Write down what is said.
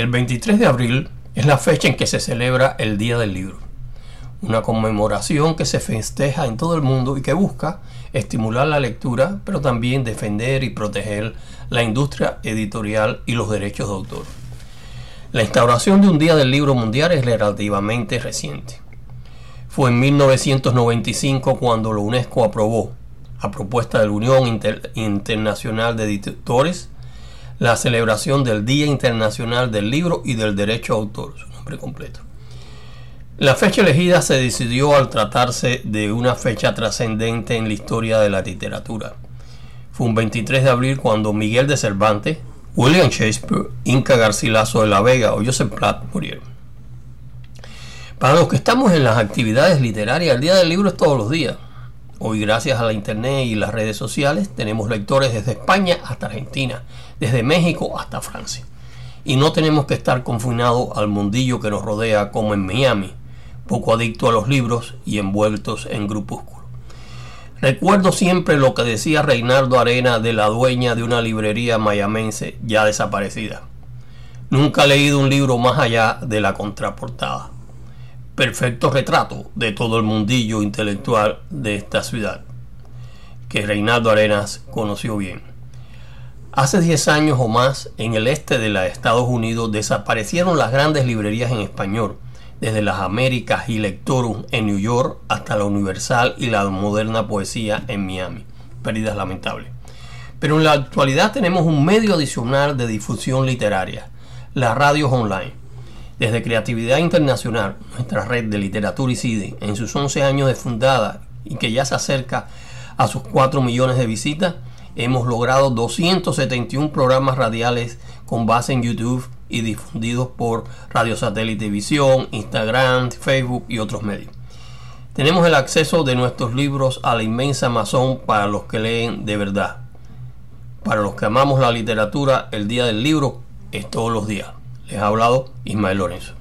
El 23 de abril es la fecha en que se celebra el Día del Libro, una conmemoración que se festeja en todo el mundo y que busca estimular la lectura, pero también defender y proteger la industria editorial y los derechos de autor. La instauración de un Día del Libro Mundial es relativamente reciente. Fue en 1995 cuando la UNESCO aprobó, a propuesta de la Unión Internacional de Editores, la celebración del Día Internacional del Libro y del Derecho Autor, su nombre completo. La fecha elegida se decidió al tratarse de una fecha trascendente en la historia de la literatura. Fue un 23 de abril cuando Miguel de Cervantes, William Shakespeare, Inca Garcilaso de la Vega o Joseph Platt murieron. Para los que estamos en las actividades literarias, el Día del Libro es todos los días. Hoy, gracias a la Internet y las redes sociales, tenemos lectores desde España hasta Argentina, desde México hasta Francia. Y no tenemos que estar confinados al mundillo que nos rodea como en Miami, poco adicto a los libros y envueltos en grupúsculos. Recuerdo siempre lo que decía Reinaldo Arena de la dueña de una librería mayamense ya desaparecida. Nunca he leído un libro más allá de la contraportada. Perfecto retrato de todo el mundillo intelectual de esta ciudad, que Reinaldo Arenas conoció bien. Hace 10 años o más, en el este de los Estados Unidos desaparecieron las grandes librerías en español desde las Américas y Lectorum en New York hasta la Universal y la moderna poesía en Miami. Pérdidas lamentables. Pero en la actualidad tenemos un medio adicional de difusión literaria, las radios online. Desde Creatividad Internacional, nuestra red de literatura y CIDE, en sus 11 años de fundada y que ya se acerca a sus 4 millones de visitas, hemos logrado 271 programas radiales con base en YouTube y difundidos por Radio Satélite Visión, Instagram, Facebook y otros medios. Tenemos el acceso de nuestros libros a la inmensa Amazon para los que leen de verdad. Para los que amamos la literatura, el Día del Libro es todos los días. Les ha hablado Ismael Lorenzo.